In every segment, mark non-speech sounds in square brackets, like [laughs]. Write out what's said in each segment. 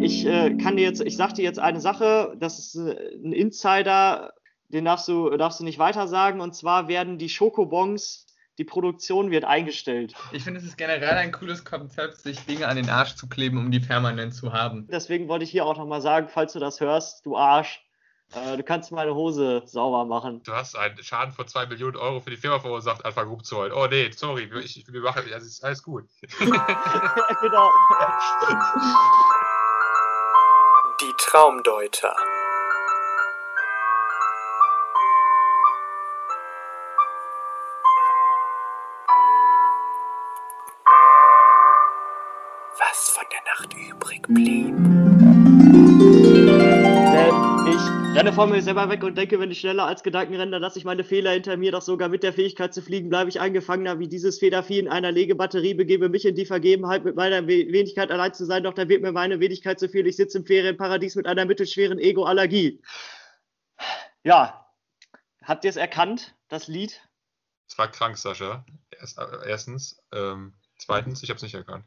ich äh, kann dir jetzt, ich sag dir jetzt eine Sache, das ist äh, ein Insider, den darfst du, darfst du nicht weiter sagen, und zwar werden die Schokobons, die Produktion wird eingestellt. Ich finde, es ist generell ein cooles Konzept, sich Dinge an den Arsch zu kleben, um die permanent zu haben. Deswegen wollte ich hier auch nochmal sagen, falls du das hörst, du Arsch, äh, du kannst meine Hose sauber machen. Du hast einen Schaden von 2 Millionen Euro für die Firma verursacht, Alpha Group Zoll. Oh nee, sorry, ich, wir machen, also ist alles gut. [laughs] [laughs] genau. Die Traumdeuter. Renne vor mir selber weg und denke, wenn ich schneller als Gedanken renne, dann lasse ich meine Fehler hinter mir, doch sogar mit der Fähigkeit zu fliegen bleibe ich eingefangener wie dieses Federvieh in einer Legebatterie, begebe mich in die Vergebenheit mit meiner Wenigkeit allein zu sein, doch da wird mir meine Wenigkeit zu viel. Ich sitze im Ferienparadies mit einer mittelschweren Ego-Allergie. Ja, habt ihr es erkannt, das Lied? Es war krank, Sascha. Erst, erstens. Ähm, zweitens, ich habe es nicht erkannt.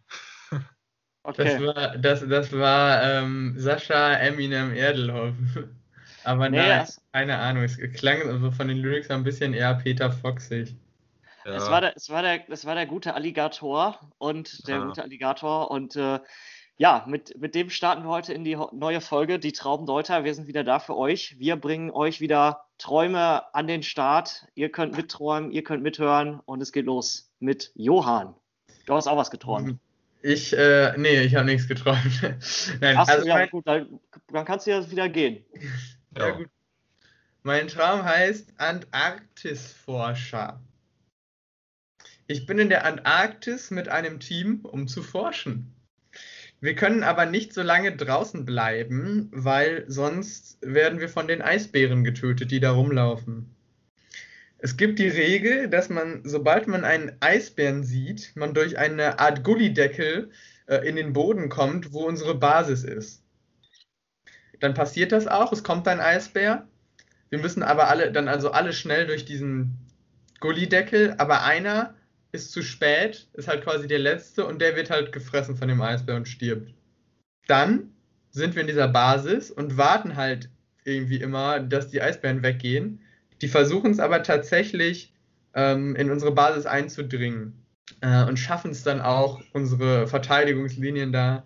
Okay. Das war, das, das war ähm, Sascha Eminem Erdelhoff. Aber nee, nein, keine Ahnung. Es klang also von den Lyrics ein bisschen eher Peter Foxig. Ja. Es, war der, es, war der, es war der gute Alligator und der ja. gute Alligator und äh, ja, mit, mit dem starten wir heute in die neue Folge, die Traumdeuter. Wir sind wieder da für euch. Wir bringen euch wieder Träume an den Start. Ihr könnt mitträumen, ihr könnt mithören und es geht los mit Johann. Du hast auch was geträumt. Ich, äh, nee, ich habe nichts geträumt. [laughs] Nein, Ach, also ja, mein... gut, dann, dann, kannst du ja wieder gehen. [laughs] ja, ja, gut. Mein Traum heißt Antarktisforscher. Ich bin in der Antarktis mit einem Team, um zu forschen. Wir können aber nicht so lange draußen bleiben, weil sonst werden wir von den Eisbären getötet, die da rumlaufen. Es gibt die Regel, dass man, sobald man einen Eisbären sieht, man durch eine Art Gullideckel äh, in den Boden kommt, wo unsere Basis ist. Dann passiert das auch, es kommt ein Eisbär. Wir müssen aber alle, dann also alle schnell durch diesen Gullideckel, aber einer ist zu spät, ist halt quasi der letzte und der wird halt gefressen von dem Eisbär und stirbt. Dann sind wir in dieser Basis und warten halt irgendwie immer, dass die Eisbären weggehen die versuchen es aber tatsächlich ähm, in unsere Basis einzudringen äh, und schaffen es dann auch, unsere Verteidigungslinien da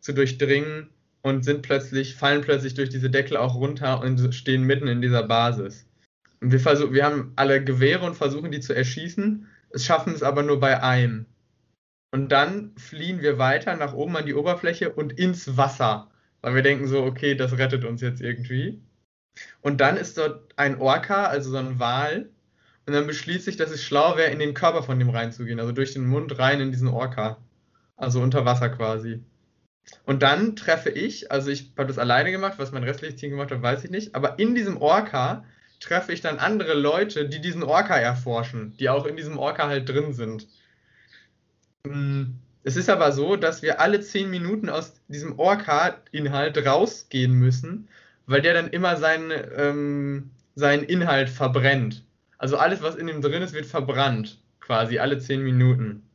zu durchdringen und sind plötzlich, fallen plötzlich durch diese Deckel auch runter und stehen mitten in dieser Basis. Und wir, versuch, wir haben alle Gewehre und versuchen die zu erschießen, es schaffen es aber nur bei einem. Und dann fliehen wir weiter nach oben an die Oberfläche und ins Wasser, weil wir denken so, okay, das rettet uns jetzt irgendwie. Und dann ist dort ein Orca, also so ein Wal. Und dann beschließt sich, dass es schlau wäre, in den Körper von dem reinzugehen, also durch den Mund rein in diesen Orca. Also unter Wasser quasi. Und dann treffe ich, also ich habe das alleine gemacht, was mein restliches Team gemacht hat, weiß ich nicht, aber in diesem Orca treffe ich dann andere Leute, die diesen Orca erforschen, die auch in diesem Orca halt drin sind. Hm, es ist aber so, dass wir alle zehn Minuten aus diesem Orca-Inhalt rausgehen müssen weil der dann immer seinen, ähm, seinen Inhalt verbrennt. Also alles, was in ihm drin ist, wird verbrannt, quasi alle 10 Minuten.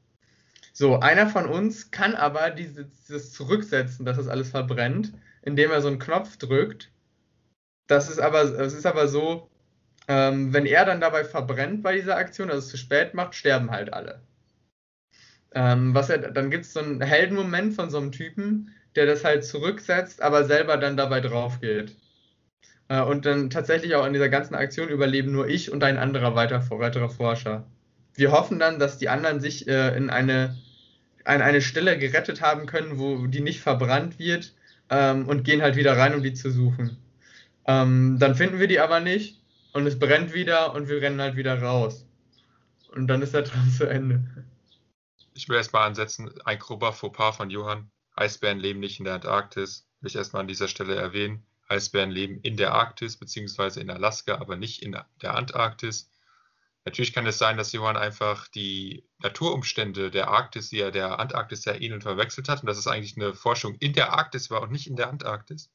So, einer von uns kann aber dieses, dieses zurücksetzen, dass das alles verbrennt, indem er so einen Knopf drückt. Das ist aber, das ist aber so, ähm, wenn er dann dabei verbrennt bei dieser Aktion, also es zu spät macht, sterben halt alle. Ähm, was er, dann gibt es so einen Heldenmoment von so einem Typen, der das halt zurücksetzt, aber selber dann dabei drauf geht. Äh, und dann tatsächlich auch in dieser ganzen Aktion überleben nur ich und ein anderer weiter, weiterer Forscher. Wir hoffen dann, dass die anderen sich äh, in eine, an eine Stelle gerettet haben können, wo die nicht verbrannt wird ähm, und gehen halt wieder rein, um die zu suchen. Ähm, dann finden wir die aber nicht und es brennt wieder und wir rennen halt wieder raus. Und dann ist der Traum zu Ende. Ich will erstmal ansetzen, ein grober Fauxpas von Johann. Eisbären leben nicht in der Antarktis. Will ich erstmal an dieser Stelle erwähnen. Eisbären leben in der Arktis bzw. in Alaska, aber nicht in der Antarktis. Natürlich kann es sein, dass Johann einfach die Naturumstände der Arktis, die er der Antarktis sehr ähneln, verwechselt hat und dass es eigentlich eine Forschung in der Arktis war und nicht in der Antarktis.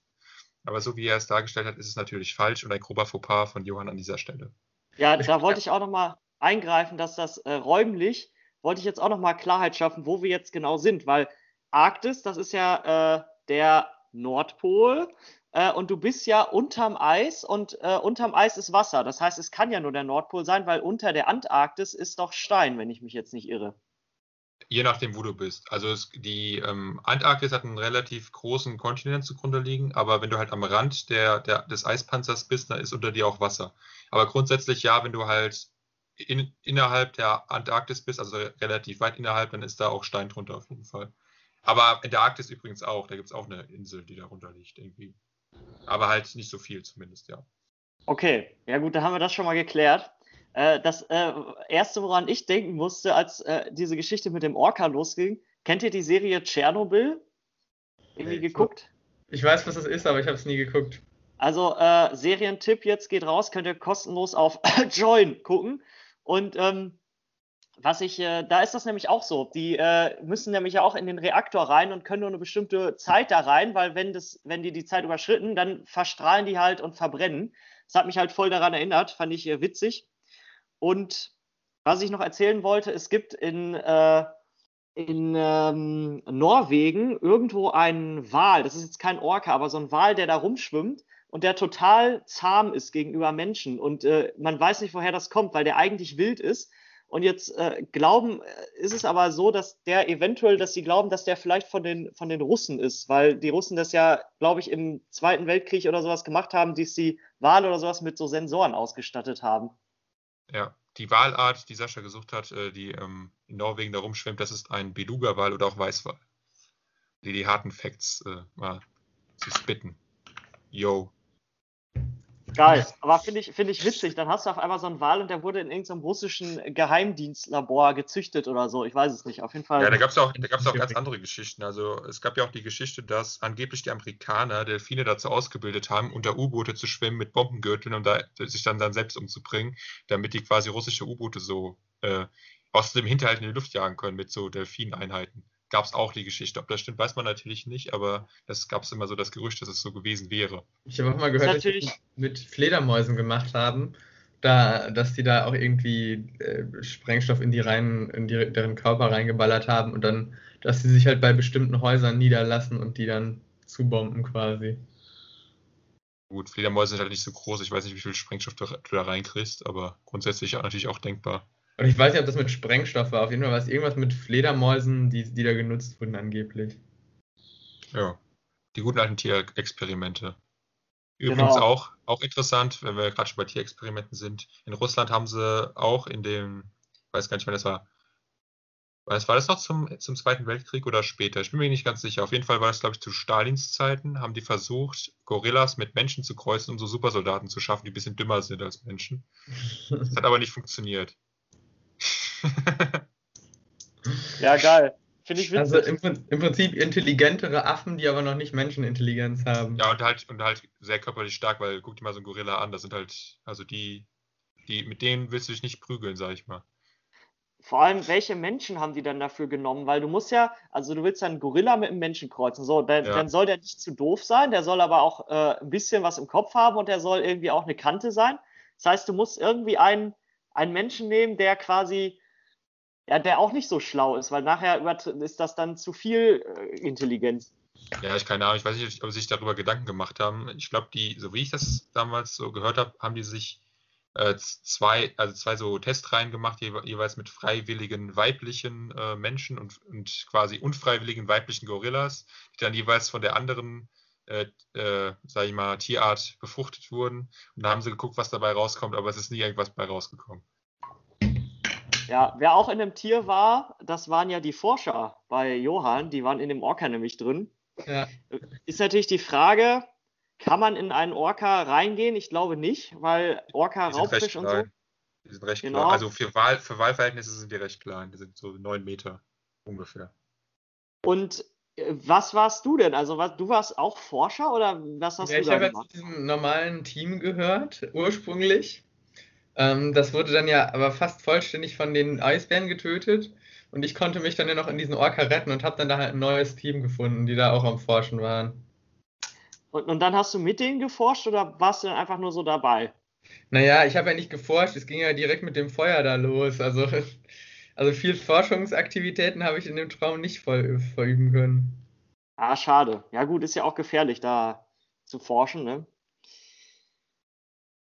Aber so wie er es dargestellt hat, ist es natürlich falsch und ein grober Fauxpas von Johann an dieser Stelle. Ja, da wollte ich auch nochmal eingreifen, dass das äh, räumlich, wollte ich jetzt auch nochmal Klarheit schaffen, wo wir jetzt genau sind, weil Arktis, das ist ja äh, der Nordpol äh, und du bist ja unterm Eis und äh, unterm Eis ist Wasser. Das heißt, es kann ja nur der Nordpol sein, weil unter der Antarktis ist doch Stein, wenn ich mich jetzt nicht irre. Je nachdem, wo du bist. Also es, die ähm, Antarktis hat einen relativ großen Kontinent zugrunde liegen, aber wenn du halt am Rand der, der, des Eispanzers bist, dann ist unter dir auch Wasser. Aber grundsätzlich ja, wenn du halt in, innerhalb der Antarktis bist, also relativ weit innerhalb, dann ist da auch Stein drunter auf jeden Fall. Aber in der Arktis übrigens auch, da gibt es auch eine Insel, die darunter liegt irgendwie. Aber halt nicht so viel zumindest, ja. Okay, ja gut, da haben wir das schon mal geklärt. Äh, das äh, Erste, woran ich denken musste, als äh, diese Geschichte mit dem Orca losging, kennt ihr die Serie Tschernobyl? Irgendwie Nee, geguckt? Ich weiß, was das ist, aber ich habe es nie geguckt. Also äh, Serientipp jetzt geht raus, könnt ihr kostenlos auf [coughs] Join gucken. Und ähm, was ich, äh, da ist das nämlich auch so. Die äh, müssen nämlich auch in den Reaktor rein und können nur eine bestimmte Zeit da rein, weil wenn das, wenn die die Zeit überschritten, dann verstrahlen die halt und verbrennen. Das hat mich halt voll daran erinnert, fand ich äh, witzig. Und was ich noch erzählen wollte, es gibt in, äh, in ähm, Norwegen irgendwo einen Wal, das ist jetzt kein Orca, aber so ein Wal, der da rumschwimmt und der total zahm ist gegenüber Menschen. Und äh, man weiß nicht, woher das kommt, weil der eigentlich wild ist. Und jetzt äh, glauben, äh, ist es aber so, dass der eventuell, dass sie glauben, dass der vielleicht von den, von den Russen ist, weil die Russen das ja, glaube ich, im Zweiten Weltkrieg oder sowas gemacht haben, die die Wale oder sowas mit so Sensoren ausgestattet haben. Ja, die Walart, die Sascha gesucht hat, äh, die ähm, in Norwegen da rumschwimmt, das ist ein Beluga-Wal oder auch Weißwal. Die die harten Facts äh, mal zu spitten. Yo. Geil, aber finde ich, finde ich witzig. Dann hast du auf einmal so einen Wal und der wurde in irgendeinem russischen Geheimdienstlabor gezüchtet oder so. Ich weiß es nicht. Auf jeden Fall. Ja, da gab es auch, da gab's auch ganz andere Geschichten. Also es gab ja auch die Geschichte, dass angeblich die Amerikaner Delfine dazu ausgebildet haben, unter U-Boote zu schwimmen mit Bombengürteln und da, sich dann, dann selbst umzubringen, damit die quasi russische U-Boote so äh, aus dem Hinterhalt in die Luft jagen können mit so Delfineinheiten. Gab es auch die Geschichte. Ob das stimmt, weiß man natürlich nicht, aber es gab immer so das Gerücht, dass es so gewesen wäre. Ich habe auch mal gehört, dass sie natürlich- das mit Fledermäusen gemacht haben, da, dass die da auch irgendwie äh, Sprengstoff in die rein, in die, deren Körper reingeballert haben und dann, dass sie sich halt bei bestimmten Häusern niederlassen und die dann zubomben quasi. Gut, Fledermäuse sind halt nicht so groß. Ich weiß nicht, wie viel Sprengstoff du, du da reinkriegst, aber grundsätzlich auch natürlich auch denkbar. Und ich weiß nicht, ob das mit Sprengstoff war. Auf jeden Fall war es irgendwas mit Fledermäusen, die, die da genutzt wurden angeblich. Ja, die guten alten Tierexperimente. Genau. Übrigens auch, auch interessant, wenn wir gerade schon bei Tierexperimenten sind. In Russland haben sie auch in dem, ich weiß gar nicht, wann das war. Was war das noch zum, zum Zweiten Weltkrieg oder später? Ich bin mir nicht ganz sicher. Auf jeden Fall war das, glaube ich, zu Stalins Zeiten, haben die versucht, Gorillas mit Menschen zu kreuzen, um so Supersoldaten zu schaffen, die ein bisschen dümmer sind als Menschen. Das hat aber nicht funktioniert. [laughs] Ja, geil. Finde ich witzig. Also im, im Prinzip intelligentere Affen, die aber noch nicht Menschenintelligenz haben. Ja, und halt, und halt sehr körperlich stark, weil guck dir mal so einen Gorilla an, das sind halt, also die, die, mit denen willst du dich nicht prügeln, sag ich mal. Vor allem, welche Menschen haben die dann dafür genommen? Weil du musst ja, also du willst ja einen Gorilla mit einem Menschen kreuzen. So, dann, Ja. dann soll der nicht zu doof sein, der soll aber auch äh, ein bisschen was im Kopf haben und der soll irgendwie auch eine Kante sein. Das heißt, du musst irgendwie einen, einen Menschen nehmen, der quasi, ja, der auch nicht so schlau ist, weil nachher ist das dann zu viel äh, Intelligenz. Ja, ich keine Ahnung, ich weiß nicht, ob sie sich darüber Gedanken gemacht haben. Ich glaube, die, so wie ich das damals so gehört habe, haben die sich äh, zwei, also zwei so Testreihen gemacht, jewe- jeweils mit freiwilligen weiblichen äh, Menschen und, und quasi unfreiwilligen weiblichen Gorillas, die dann jeweils von der anderen, äh, äh, sag ich mal, Tierart befruchtet wurden. Und da haben sie geguckt, was dabei rauskommt, aber es ist nie irgendwas bei rausgekommen. Ja, wer auch in dem Tier war, das waren ja die Forscher bei Johann, die waren in dem Orca nämlich drin. Ja. Ist natürlich die Frage, kann man in einen Orca reingehen? Ich glaube nicht, weil Orca Raubfisch und so. Die sind recht Genau. klein. Also für, Wahl, für Wahlverhältnisse sind die recht klein. Die sind so neun Meter ungefähr. Und äh, was warst du denn? Also was, du warst auch Forscher oder was hast Ja, du ich da habe ja zu gemacht? diesem normalen Team gehört, ursprünglich. Ähm, das wurde dann ja aber fast vollständig von den Eisbären getötet. Und ich konnte mich dann ja noch in diesen Orca retten und habe dann da halt ein neues Team gefunden, die da auch am Forschen waren. Und, und dann hast du mit denen geforscht oder warst du dann einfach nur so dabei? Naja, ich habe ja nicht geforscht, es ging ja direkt mit dem Feuer da los. Also, [laughs] also viel Forschungsaktivitäten habe ich in dem Traum nicht voll, verüben können. Ah, schade. Ja, gut, ist ja auch gefährlich, da zu forschen, ne?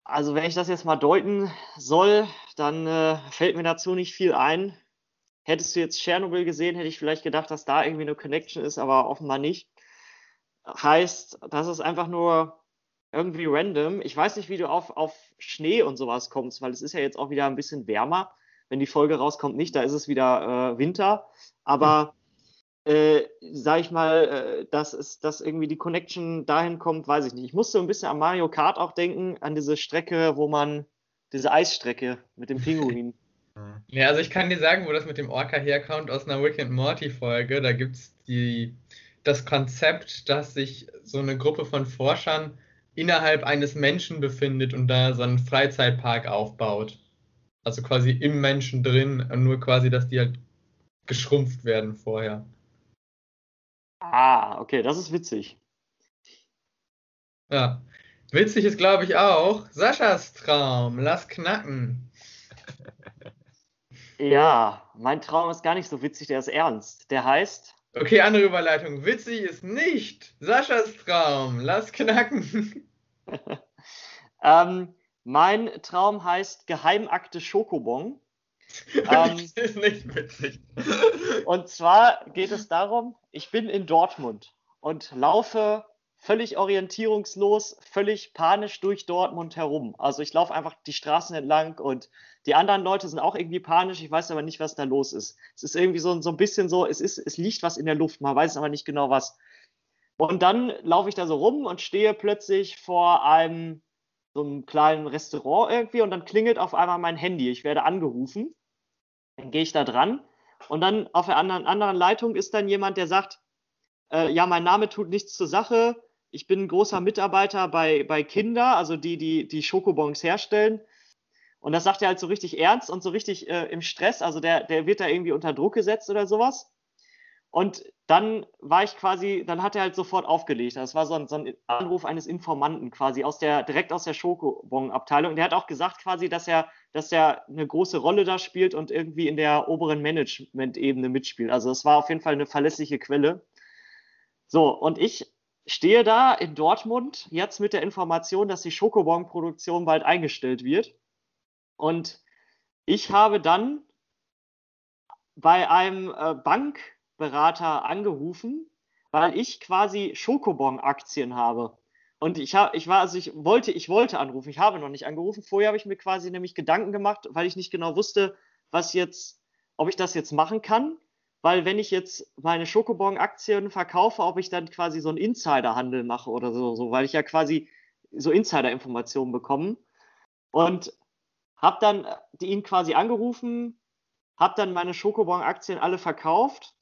Also, wenn ich das jetzt mal deuten soll, dann äh, fällt mir dazu nicht viel ein. Hättest du jetzt Tschernobyl gesehen, hätte ich vielleicht gedacht, dass da irgendwie eine Connection ist, aber offenbar nicht. Heißt, das ist einfach nur irgendwie random. Ich weiß nicht, wie du auf, auf Schnee und sowas kommst, weil es ist ja jetzt auch wieder ein bisschen wärmer. Wenn die Folge rauskommt, nicht, da ist es wieder äh, Winter. Aber äh, sag ich mal, äh, dass, es, dass irgendwie die Connection dahin kommt, weiß ich nicht. Ich musste ein bisschen an Mario Kart auch denken, an diese Strecke, wo man, diese Eisstrecke mit dem Pinguin. [laughs] Ja, also ich kann dir sagen, wo das mit dem Orca herkommt, aus einer Rick and Morty Folge. Da gibt es das Konzept, dass sich so eine Gruppe von Forschern innerhalb eines Menschen befindet und da so einen Freizeitpark aufbaut. Also quasi im Menschen drin, nur quasi, dass die halt geschrumpft werden vorher. Ah, okay, das ist witzig. Ja. Witzig ist, glaube ich, auch Saschas Traum. Lass knacken. [laughs] Ja, mein Traum ist gar nicht so witzig, der ist ernst. Der heißt. Okay, andere Überleitung. Witzig ist nicht Saschas Traum. Lass knacken. [laughs] ähm, mein Traum heißt Geheimakte Schokobon. Ähm, das [laughs] ist nicht witzig. Und zwar geht es darum, ich bin in Dortmund und laufe völlig orientierungslos, völlig panisch durch Dortmund herum. Also ich laufe einfach die Straßen entlang und die anderen Leute sind auch irgendwie panisch. Ich weiß aber nicht, was da los ist. Es ist irgendwie so, so ein bisschen so, es, ist, es liegt was in der Luft, man weiß aber nicht genau was. Und dann laufe ich da so rum und stehe plötzlich vor einem so einem kleinen Restaurant irgendwie und dann klingelt auf einmal mein Handy. Ich werde angerufen. Dann gehe ich da dran und dann auf der anderen, anderen Leitung ist dann jemand, der sagt, äh, ja, mein Name tut nichts zur Sache ich bin ein großer Mitarbeiter bei, bei Kinder, also die, die die Schokobons herstellen. Und das sagt er halt so richtig ernst und so richtig äh, im Stress. Also der, der wird da irgendwie unter Druck gesetzt oder sowas. Und dann war ich quasi, dann hat er halt sofort aufgelegt. Das war so ein, so ein Anruf eines Informanten quasi aus der, direkt aus der Schokobon-Abteilung. Der hat auch gesagt quasi, dass er, dass er eine große Rolle da spielt und irgendwie in der oberen Management-Ebene mitspielt. Also das war auf jeden Fall eine verlässliche Quelle. So, und ich stehe da in Dortmund jetzt mit der Information, dass die Schokobon-Produktion bald eingestellt wird. Und ich habe dann bei einem äh, Bankberater angerufen, weil ich quasi Schokobon-Aktien habe. Und ich, hab, ich war, also ich wollte, ich wollte anrufen, ich habe noch nicht angerufen. Vorher habe ich mir quasi nämlich Gedanken gemacht, weil ich nicht genau wusste, was jetzt, ob ich das jetzt machen kann weil wenn ich jetzt meine Schokobon-Aktien verkaufe, ob ich dann quasi so einen Insider-Handel mache oder so, so, weil ich ja quasi so Insider-Informationen bekomme. Und habe dann ihn quasi angerufen, habe dann meine Schokobon-Aktien alle verkauft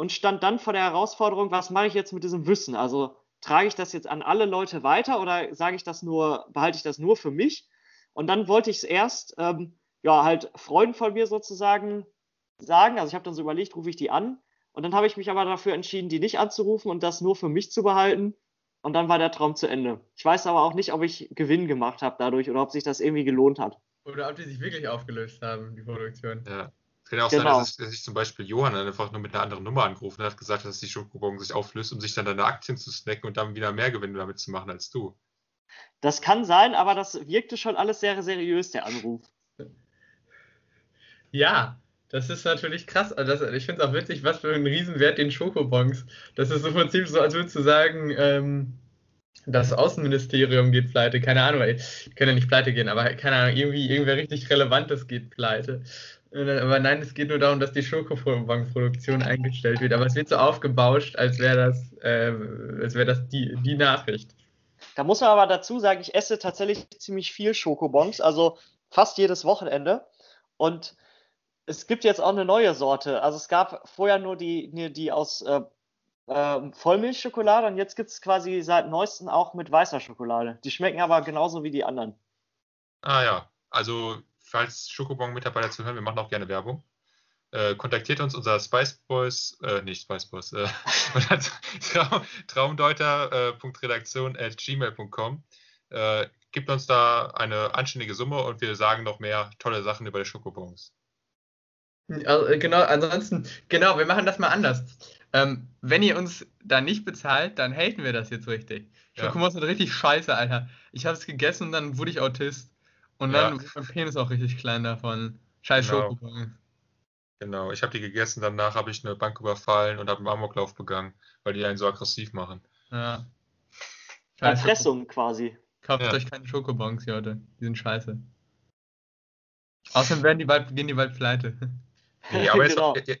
und stand dann vor der Herausforderung, was mache ich jetzt mit diesem Wissen? Also trage ich das jetzt an alle Leute weiter oder sage ich das nur, behalte ich das nur für mich? Und dann wollte ich es erst, ähm, ja, halt Freunden von mir sozusagen sagen. Also ich habe dann so überlegt, rufe ich die an. Und dann habe ich mich aber dafür entschieden, die nicht anzurufen und das nur für mich zu behalten. Und dann war der Traum zu Ende. Ich weiß aber auch nicht, ob ich Gewinn gemacht habe dadurch oder ob sich das irgendwie gelohnt hat. Oder ob die sich wirklich aufgelöst haben, die Produktion. Ja. Es kann ja auch genau. sein, dass, sich zum Beispiel Johann einfach nur mit einer anderen Nummer angerufen hat, gesagt, dass die Schokobon sich auflöst, um sich dann deine Aktien zu snacken und dann wieder mehr Gewinn damit zu machen als du. Das kann sein, aber das wirkte schon alles sehr seriös, der Anruf. Ja, das ist natürlich krass. Also das, ich finde es auch witzig, was für einen Riesenwert den Schokobons. Das ist so im Prinzip so, als würdest du sagen, ähm, das Außenministerium geht pleite. Keine Ahnung, die können ja nicht pleite gehen, aber keine Ahnung, irgendwie irgendwer richtig Relevantes geht pleite. Aber nein, es geht nur darum, dass die Schokobon-Produktion eingestellt wird. Aber es wird so aufgebauscht, als wäre das, äh, als wäre das die, die Nachricht. Da muss man aber dazu sagen, ich esse tatsächlich ziemlich viel Schokobons, also fast jedes Wochenende. Und es gibt jetzt auch eine neue Sorte. Also es gab vorher nur die, die aus äh, äh, Vollmilchschokolade und jetzt gibt es quasi seit neuestem auch mit weißer Schokolade. Die schmecken aber genauso wie die anderen. Ah ja, also falls Schokobon-Mitarbeiter zuhören, wir machen auch gerne Werbung. Äh, kontaktiert uns unser Spice Boys, äh, nicht Spice Boys, äh, [laughs] Traum, traumdeuter.redaktion at gmail.com. Äh, gibt uns da eine anständige Summe und wir sagen noch mehr tolle Sachen über die Schokobons. Also, genau, ansonsten, genau, wir machen das mal anders. Ähm, wenn ihr uns da nicht bezahlt, dann haten wir das jetzt richtig. Ja. Schokomos sind richtig scheiße, Alter. Ich habe es gegessen und dann wurde ich Autist. Und dann Ja. wird mein Penis auch richtig klein davon. Scheiß Genau. Schokobons. Genau, ich habe die gegessen, danach habe ich eine Bank überfallen und habe einen Amoklauf begangen, weil die einen so aggressiv machen. Ja. Scheiß Schoko- Erpressung quasi. Kauft Ja. euch keine Schokobons, Leute. Die sind scheiße. Außerdem werden die bald, gehen die bald pleite. [laughs] Nee, aber jetzt, Genau. ja,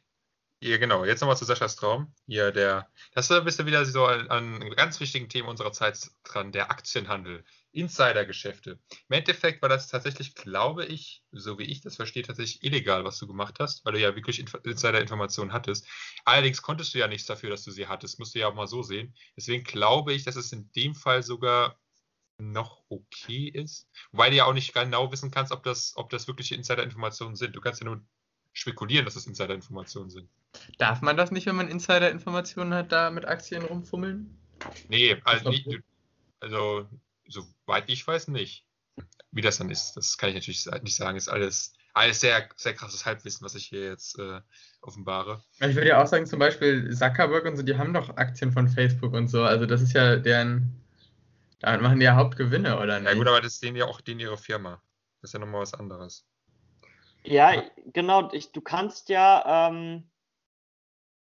ja, genau, jetzt nochmal zu Saschas Traum. Hier, der, das ist bist du wieder so an, an einem ganz wichtigen Thema unserer Zeit dran, der Aktienhandel, Insidergeschäfte. Im Endeffekt war das tatsächlich, glaube ich, so wie ich das verstehe, tatsächlich illegal, was du gemacht hast, weil du ja wirklich Inf Insider-Informationen hattest. Allerdings konntest du ja nichts dafür, dass du sie hattest, musst du ja auch mal so sehen. Deswegen glaube ich, dass es in dem Fall sogar noch okay ist, weil du ja auch nicht genau wissen kannst, ob das, ob das wirkliche Insider-Informationen sind. Du kannst ja nur spekulieren, dass es Insider-Informationen sind. Darf man das nicht, wenn man Insider-Informationen hat, da mit Aktien rumfummeln? Nee, also, nicht, also soweit ich weiß nicht. Wie das dann ist, das kann ich natürlich nicht sagen. Ist alles, alles sehr, sehr krasses Halbwissen, was ich hier jetzt äh, offenbare. Ich würde ja auch sagen, zum Beispiel Zuckerberg und so, die haben doch Aktien von Facebook und so. Also das ist ja deren, damit machen die ja Hauptgewinne, oder nicht? Ja gut, aber das ist denen ja auch denen ihre Firma. Das ist ja nochmal was anderes. Ja, genau. Ich, du kannst ja, ähm,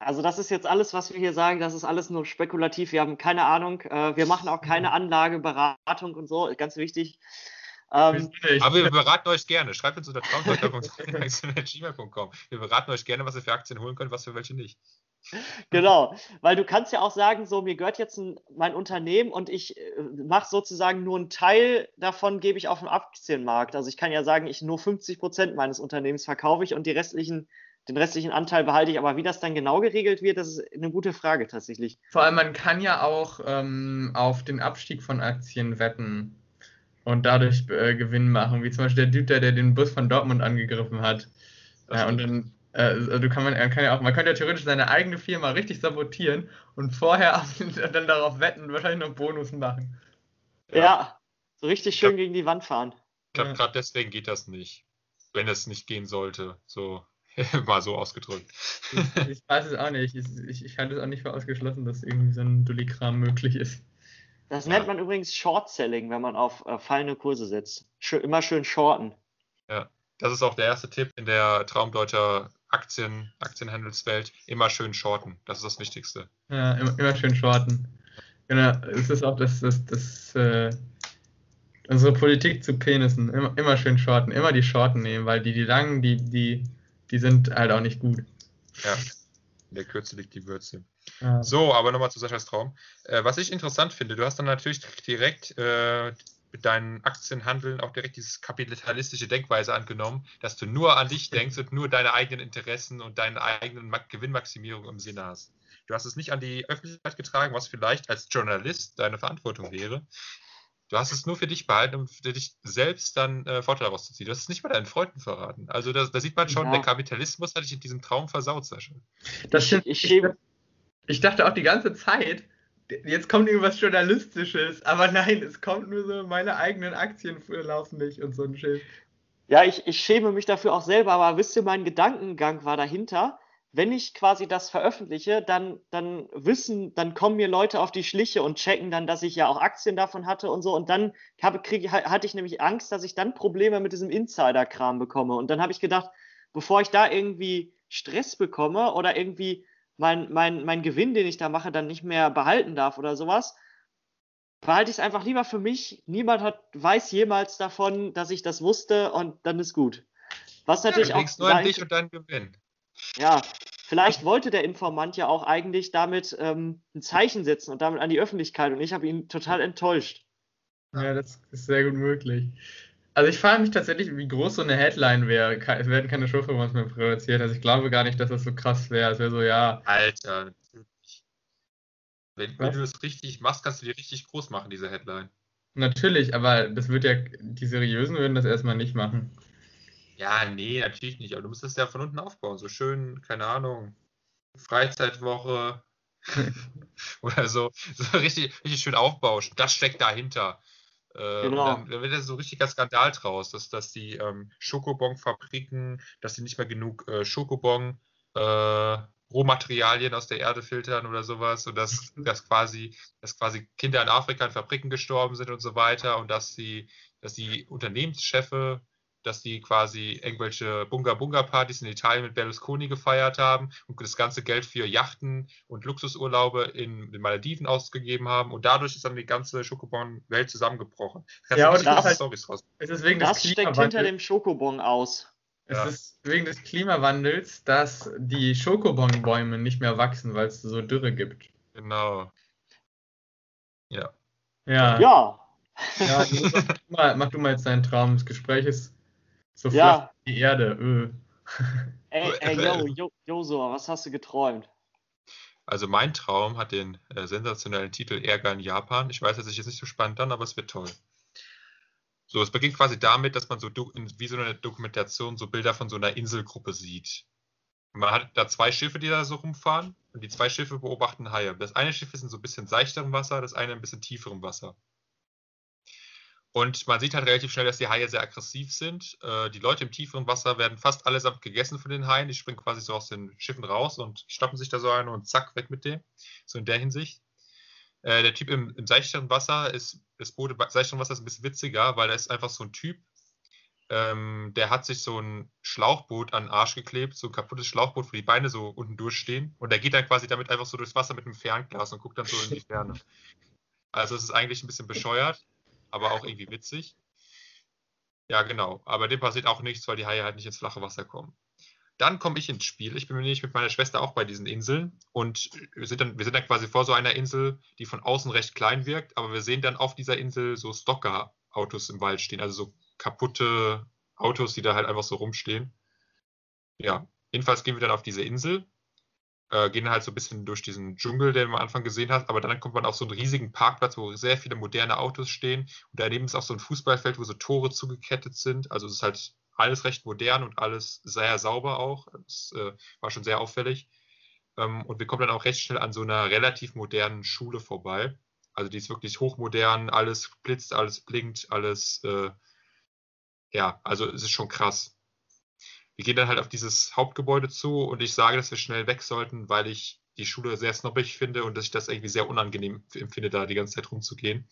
also das ist jetzt alles, was wir hier sagen, das ist alles nur spekulativ. Wir haben keine Ahnung. Äh, wir machen auch keine Anlageberatung und so, ganz wichtig. Ähm? Aber wir beraten euch gerne. Schreibt uns unter traumdeuter.gmail.com. [laughs] Wir beraten euch gerne, was ihr für Aktien holen könnt, was für welche nicht. Genau, weil du kannst ja auch sagen, so mir gehört jetzt ein, mein Unternehmen und ich äh, mache sozusagen nur einen Teil davon, gebe ich auf den Aktienmarkt. Also ich kann ja sagen, ich nur 50 Prozent meines Unternehmens verkaufe ich und die restlichen, den restlichen Anteil behalte ich. Aber wie das dann genau geregelt wird, das ist eine gute Frage tatsächlich. Vor allem, man kann ja auch ähm, auf den Abstieg von Aktien wetten und dadurch äh, Gewinn machen, wie zum Beispiel der Dude, der, den Bus von Dortmund angegriffen hat. Ja, und dann, äh, also du kann man, kann ja auch, man könnte ja theoretisch seine eigene Firma richtig sabotieren und vorher [laughs] dann darauf wetten und wahrscheinlich noch Bonus machen. Ja, so richtig schön Ja. gegen die Wand fahren. Ich glaube, Ja. gerade deswegen geht das nicht. Wenn es nicht gehen sollte. So, [laughs] mal so ausgedrückt. Ich, ich weiß es auch nicht. Ich, ich, ich halte es auch nicht für ausgeschlossen, dass irgendwie so ein Dullikram möglich ist. Das Ja. nennt man übrigens Short Selling, wenn man auf äh, fallende Kurse setzt. Schö immer schön shorten. Das ist auch der erste Tipp in der Traumdeuter Aktien, Aktienhandelswelt. Immer schön shorten. Das ist das Wichtigste. Ja, immer, immer schön shorten. Genau, es ist auch das, das, das äh, unsere Politik zu Penissen. Immer, immer schön shorten, immer die Shorten nehmen, weil die, die langen, die, die, die sind halt auch nicht gut. Ja. In der Kürze liegt die Würze. Ja. So, aber nochmal zu Saschas Traum. Äh, was ich interessant finde, du hast dann natürlich direkt äh, mit deinen Aktienhandeln auch direkt dieses kapitalistische Denkweise angenommen, dass du nur an dich denkst und nur deine eigenen Interessen und deine eigenen Ma Gewinnmaximierung im Sinne hast. Du hast es nicht an die Öffentlichkeit getragen, was vielleicht als Journalist deine Verantwortung wäre. Du hast es nur für dich behalten, um für dich selbst dann äh, Vorteile rauszuziehen. Du hast es nicht bei deinen Freunden verraten. Also da, da sieht man schon, Ja. der Kapitalismus hat dich in diesem Traum versaut, Sascha. Das Ich- stimmt. ich Ich, ich dachte auch die ganze Zeit, jetzt kommt irgendwas Journalistisches, aber nein, es kommt nur so, meine eigenen Aktien laufen nicht und so ein Schild. Ja, ich, ich schäme mich dafür auch selber, aber wisst ihr, mein Gedankengang war dahinter. Wenn ich quasi das veröffentliche, dann, dann wissen, dann kommen mir Leute auf die Schliche und checken dann, dass ich ja auch Aktien davon hatte und so. Und dann habe, krieg, ha- hatte ich nämlich Angst, dass ich dann Probleme mit diesem Insider-Kram bekomme. Und dann habe ich gedacht, bevor ich da irgendwie Stress bekomme oder irgendwie mein, mein, mein Gewinn, den ich da mache, dann nicht mehr behalten darf oder sowas, behalte ich es einfach lieber für mich. Niemand hat, weiß jemals davon, dass ich das wusste und dann ist gut. Was natürlich du auch nur an dich und deinen Gewinn. Ja, vielleicht wollte der Informant ja auch eigentlich damit ähm, ein Zeichen setzen und damit an die Öffentlichkeit und ich habe ihn total enttäuscht. Ja, das ist sehr gut möglich. Also ich frage mich tatsächlich, wie groß so eine Headline wäre. Es werden keine Showformats mehr produziert. Also ich glaube gar nicht, dass das so krass wäre. Es wäre so, ja, Alter, natürlich. Wenn, wenn du das richtig machst, kannst du die richtig groß machen, diese Headline. natürlich, aber das wird ja, die Seriösen würden das erstmal nicht machen. Ja, nee, natürlich nicht. Aber du musst das ja von unten aufbauen. So schön, keine Ahnung, Freizeitwoche [laughs] oder so. So richtig, richtig schön aufbauen. Das steckt dahinter. Äh, Genau. Dann, dann wird das so richtiger Skandal draus, dass, dass die ähm, Schokobon-Fabriken, dass sie nicht mehr genug äh, Schokobon äh, Rohmaterialien aus der Erde filtern oder sowas und dass, [laughs] dass quasi, dass quasi Kinder in Afrika in Fabriken gestorben sind und so weiter und dass die, dass die Unternehmenschefe dass die quasi irgendwelche Bunga-Bunga-Partys in Italien mit Berlusconi gefeiert haben und das ganze Geld für Yachten und Luxusurlaube in den Malediven ausgegeben haben und dadurch ist dann die ganze Schokobon-Welt zusammengebrochen. Ja, und das- Storys raus. es ist wegen Das des steckt hinter dem Schokobon aus. Es Ja. ist wegen des Klimawandels, dass die Schokobonbäume nicht mehr wachsen, weil es so Dürre gibt. Genau. Ja. Ja, Ja, also mach, du mal, mach du mal jetzt deinen Traum. Das Gespräch ist so flach Ja. wie die Erde. Öh. ey, ey, yo, yo, Josua, was hast du geträumt? Also mein Traum hat den äh, sensationellen Titel Ärger in Japan. Ich weiß, das ist jetzt nicht so spannend dann, aber es wird toll. So, es beginnt quasi damit, dass man so wie so eine Dokumentation so Bilder von so einer Inselgruppe sieht. Man hat da zwei Schiffe, die da so rumfahren und die zwei Schiffe beobachten Haie. Das eine Schiff ist in so ein bisschen seichterem Wasser, das eine ein bisschen tieferem Wasser. Und man sieht halt relativ schnell, dass die Haie sehr aggressiv sind. Äh, die Leute im tieferen Wasser werden fast allesamt gegessen von den Haien. Die springen quasi so aus den Schiffen raus und stoppen sich da so ein und zack, weg mit dem. So in der Hinsicht. Äh, der Typ im, im seichteren Wasser ist, das Boot im seichteren Wasser ist ein bisschen witziger, weil da ist einfach so ein Typ, ähm, der hat sich so ein Schlauchboot an den Arsch geklebt, so ein kaputtes Schlauchboot, wo die Beine so unten durchstehen. Und der geht dann quasi damit einfach so durchs Wasser mit einem Fernglas und guckt dann so in die Ferne. Also es ist eigentlich ein bisschen bescheuert, aber auch irgendwie witzig. Ja, genau. Aber dem passiert auch nichts, weil die Haie halt nicht ins flache Wasser kommen. Dann komme ich ins Spiel. Ich bin nämlich mit meiner Schwester auch bei diesen Inseln und wir sind, dann, wir sind dann quasi vor so einer Insel, die von außen recht klein wirkt, aber wir sehen dann auf dieser Insel so Stocker-Autos im Wald stehen, also so kaputte Autos, die da halt einfach so rumstehen. Ja, jedenfalls gehen wir dann auf diese Insel, äh, gehen halt so ein bisschen durch diesen Dschungel, den man am Anfang gesehen hat, aber dann kommt man auf so einen riesigen Parkplatz, wo sehr viele moderne Autos stehen und daneben ist auch so ein Fußballfeld, wo so Tore zugekettet sind. Also es ist halt alles recht modern und alles sehr sauber auch. Das äh, war schon sehr auffällig. Ähm, und wir kommen dann auch recht schnell an so einer relativ modernen Schule vorbei. Also die ist wirklich hochmodern, alles blitzt, alles blinkt, alles, äh, ja, also es ist schon krass. Wir gehen dann halt auf dieses Hauptgebäude zu und ich sage, dass wir schnell weg sollten, weil ich die Schule sehr snobbig finde und dass ich das irgendwie sehr unangenehm empfinde, da die ganze Zeit rumzugehen.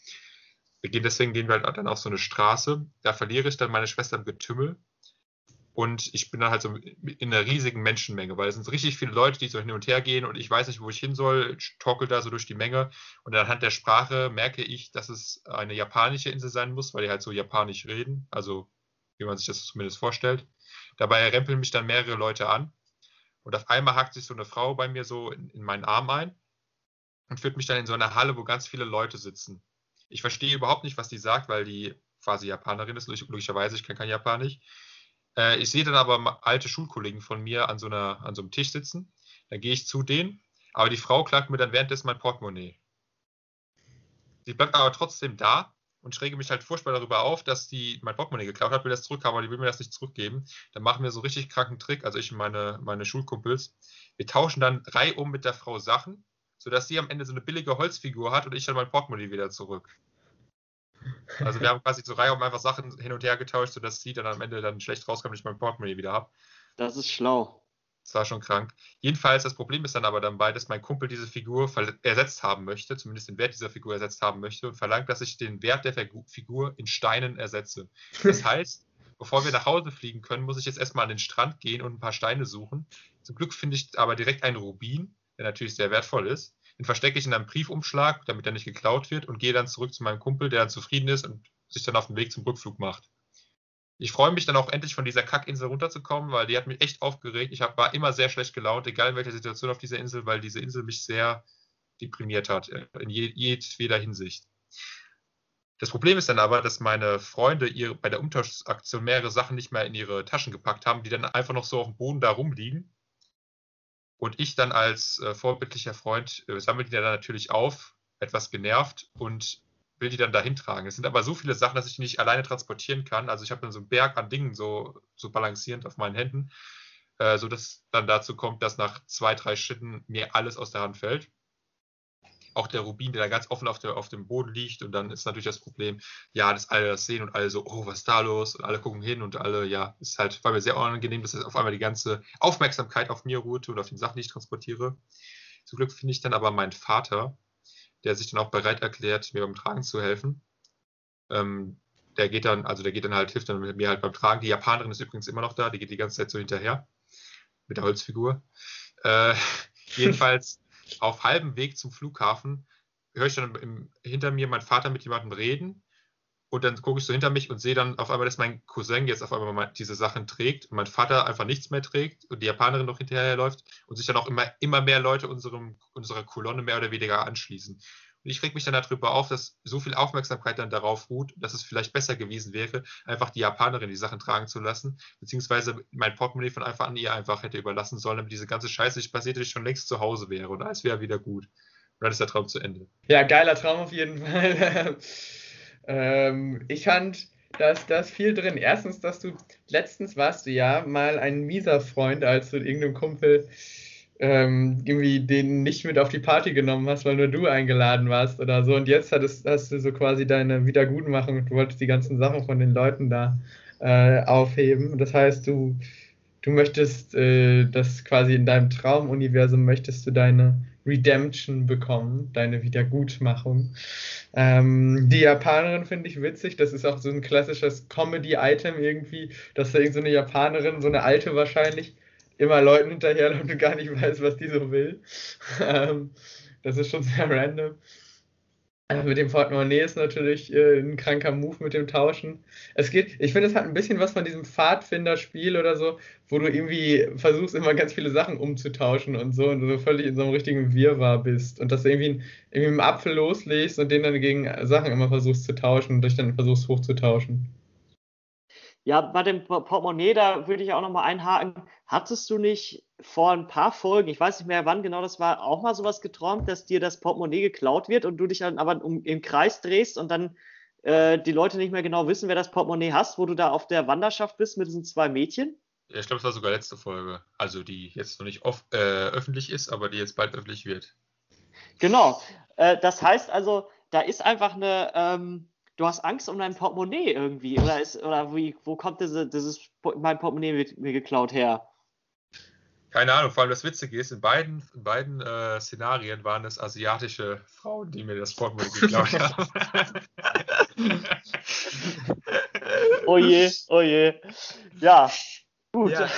Wir gehen deswegen gehen wir halt dann auf so eine Straße. Da verliere ich dann meine Schwester im Getümmel. Und ich bin dann halt so in einer riesigen Menschenmenge, weil es sind richtig viele Leute, die so hin und her gehen und ich weiß nicht, wo ich hin soll. Torkel da so durch die Menge und anhand der Sprache merke ich, dass es eine japanische Insel sein muss, weil die halt so japanisch reden, also wie man sich das zumindest vorstellt. Dabei rempeln mich dann mehrere Leute an und auf einmal hakt sich so eine Frau bei mir so in, in meinen Arm ein und führt mich dann in so eine Halle, wo ganz viele Leute sitzen. Ich verstehe überhaupt nicht, was die sagt, weil die quasi Japanerin ist, log- logischerweise, ich kann kein Japanisch. Äh, ich sehe dann aber alte Schulkollegen von mir an so, einer, an so einem Tisch sitzen. Dann gehe ich zu denen, aber die Frau klagt mir dann währenddessen mein Portemonnaie. Sie bleibt aber trotzdem da und schräge mich halt furchtbar darüber auf, dass die mein Portemonnaie geklaut hat, will das zurückhaben, aber die will mir das nicht zurückgeben. Dann machen wir so richtig kranken Trick, also ich und meine, meine Schulkumpels. Wir tauschen dann reihum mit der Frau Sachen, sodass sie am Ende so eine billige Holzfigur hat und ich dann mein Portemonnaie wieder zurück. Also wir haben quasi so reihum einfach Sachen hin und her getauscht, sodass sie dann am Ende dann schlecht rauskommt und ich mein Portemonnaie wieder habe. Das ist schlau. Das war schon krank. Jedenfalls, das Problem ist dann aber dabei, dass mein Kumpel diese Figur ersetzt haben möchte, zumindest den Wert dieser Figur ersetzt haben möchte und verlangt, dass ich den Wert der Figu- Figur in Steinen ersetze. Das [laughs] heißt, bevor wir nach Hause fliegen können, muss ich jetzt erstmal an den Strand gehen und ein paar Steine suchen. Zum Glück finde ich aber direkt einen Rubin, der natürlich sehr wertvoll ist. Den verstecke ich in einem Briefumschlag, damit er nicht geklaut wird und gehe dann zurück zu meinem Kumpel, der dann zufrieden ist und sich dann auf den Weg zum Rückflug macht. Ich freue mich dann auch endlich von dieser Kackinsel runterzukommen, weil die hat mich echt aufgeregt. Ich hab, war immer sehr schlecht gelaunt, egal in welcher Situation auf dieser Insel, weil diese Insel mich sehr deprimiert hat, äh, in je, jedweder Hinsicht. Das Problem ist dann aber, dass meine Freunde ihre, bei der Umtauschaktion mehrere Sachen nicht mehr in ihre Taschen gepackt haben, die dann einfach noch so auf dem Boden da rumliegen. Und ich dann als äh, vorbildlicher Freund äh, sammle die dann natürlich auf, etwas genervt und will die dann dahin tragen. Es sind aber so viele Sachen, dass ich nicht alleine transportieren kann. Also ich habe dann so einen Berg an Dingen so, so balancierend auf meinen Händen, äh, so dass dann dazu kommt, dass nach zwei, drei Schritten mir alles aus der Hand fällt. auch der Rubin, der da ganz offen auf, der, auf dem Boden liegt. Und dann ist natürlich das Problem, ja, dass alle das sehen und alle so, oh, was ist da los? Und alle gucken hin und alle, ja, ist halt, war mir sehr unangenehm, dass auf einmal die ganze Aufmerksamkeit auf mir ruhte und auf den Sachen, die ich transportiere. Zum Glück finde ich dann aber meinen Vater, der sich dann auch bereit erklärt, mir beim Tragen zu helfen. Ähm, der geht dann, also der geht dann halt, hilft dann mit mir halt beim Tragen. Die Japanerin ist übrigens immer noch da, die geht die ganze Zeit so hinterher mit der Holzfigur. Äh, [laughs] jedenfalls auf halbem Weg zum Flughafen höre ich dann im, hinter mir meinen Vater mit jemandem reden und dann gucke ich so hinter mich und sehe dann auf einmal, dass mein Cousin jetzt auf einmal diese Sachen trägt und mein Vater einfach nichts mehr trägt und die Japanerin noch hinterherläuft und sich dann auch immer, immer mehr Leute unserem, unserer Kolonne mehr oder weniger anschließen. Und ich reg mich dann darüber auf, dass so viel Aufmerksamkeit dann darauf ruht, dass es vielleicht besser gewesen wäre, einfach die Japanerin die Sachen tragen zu lassen, beziehungsweise mein Portemonnaie von Anfang an ihr einfach hätte überlassen sollen, damit diese ganze Scheiße nicht passiert, dass ich schon längst zu Hause wäre und alles wäre wieder gut. Und dann ist der Traum zu Ende. Ja, geiler Traum auf jeden [laughs] Fall. Ähm, ich fand, da ist, da ist viel drin. Erstens, dass du, letztens warst du ja mal ein mieser Freund, als du irgendeinem Kumpel ähm, irgendwie den nicht mit auf die Party genommen hast, weil nur du eingeladen warst oder so. Und jetzt hattest, hast du so quasi deine Wiedergutmachung. Du wolltest die ganzen Sachen von den Leuten da äh, aufheben. Das heißt, du, du möchtest äh, das quasi in deinem Traumuniversum möchtest du deine Redemption bekommen, deine Wiedergutmachung. Ähm, die Japanerin finde ich witzig. Das ist auch so ein klassisches Comedy-Item irgendwie, dass da irgendeine so Japanerin, so eine alte wahrscheinlich, immer Leuten hinterherläuft und gar nicht [laughs] weiß, was die so will. Ähm, das ist schon sehr random. Also mit dem Portemonnaie ist natürlich äh, ein kranker Move mit dem Tauschen. Es geht, ich finde, es hat ein bisschen was von diesem Pfadfinderspiel oder so, wo du irgendwie versuchst, immer ganz viele Sachen umzutauschen und so und du so völlig in so einem richtigen Wirrwarr bist und dass du irgendwie, irgendwie einen Apfel loslegst und den dann gegen Sachen immer versuchst zu tauschen und dich dann versuchst hochzutauschen. Ja, bei dem Portemonnaie, da würde ich auch nochmal einhaken. Hattest du nicht vor ein paar Folgen, ich weiß nicht mehr wann genau das war, auch mal sowas geträumt, dass dir das Portemonnaie geklaut wird und du dich dann aber um, im Kreis drehst und dann äh, die Leute nicht mehr genau wissen, wer das Portemonnaie hast, wo du da auf der Wanderschaft bist mit diesen zwei Mädchen? Ja, ich glaube, es war sogar letzte Folge. Also die jetzt noch nicht off, äh, öffentlich ist, aber die jetzt bald öffentlich wird. Genau. Äh, das heißt also, da ist einfach eine, ähm, du hast Angst um dein Portemonnaie irgendwie. Oder, ist, oder wie, wo kommt diese, dieses, mein Portemonnaie mir, mir geklaut her? Keine Ahnung, vor allem das Witzige ist, in beiden, in beiden äh, Szenarien waren es asiatische Frauen, die mir das Portemonnaie geklaut haben. [laughs] oh je, oh je. Ja, gut. Ja,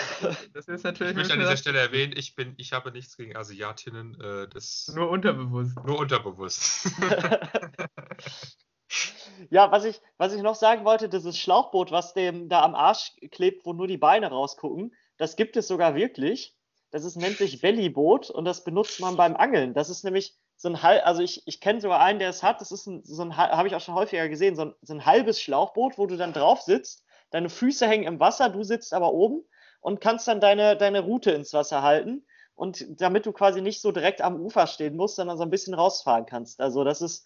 das ist natürlich ich möchte an dieser Stelle erwähnen, ich, bin, ich habe nichts gegen Asiatinnen. Äh, das nur unterbewusst. Nur unterbewusst. [laughs] [laughs] [laughs] Ja, was ich, was ich noch sagen wollte, dieses Schlauchboot, was dem da am Arsch klebt, wo nur die Beine rausgucken, das gibt es sogar wirklich. Das ist, nennt sich Bellyboot und das benutzt man beim Angeln. Das ist nämlich so ein halb, also ich, ich kenne sogar einen, der es hat, das ist ein, so ein, habe ich auch schon häufiger gesehen, so ein, so ein halbes Schlauchboot, wo du dann drauf sitzt, deine Füße hängen im Wasser, du sitzt aber oben und kannst dann deine, deine Route ins Wasser halten. Und damit du quasi nicht so direkt am Ufer stehen musst, sondern so ein bisschen rausfahren kannst. Also das ist,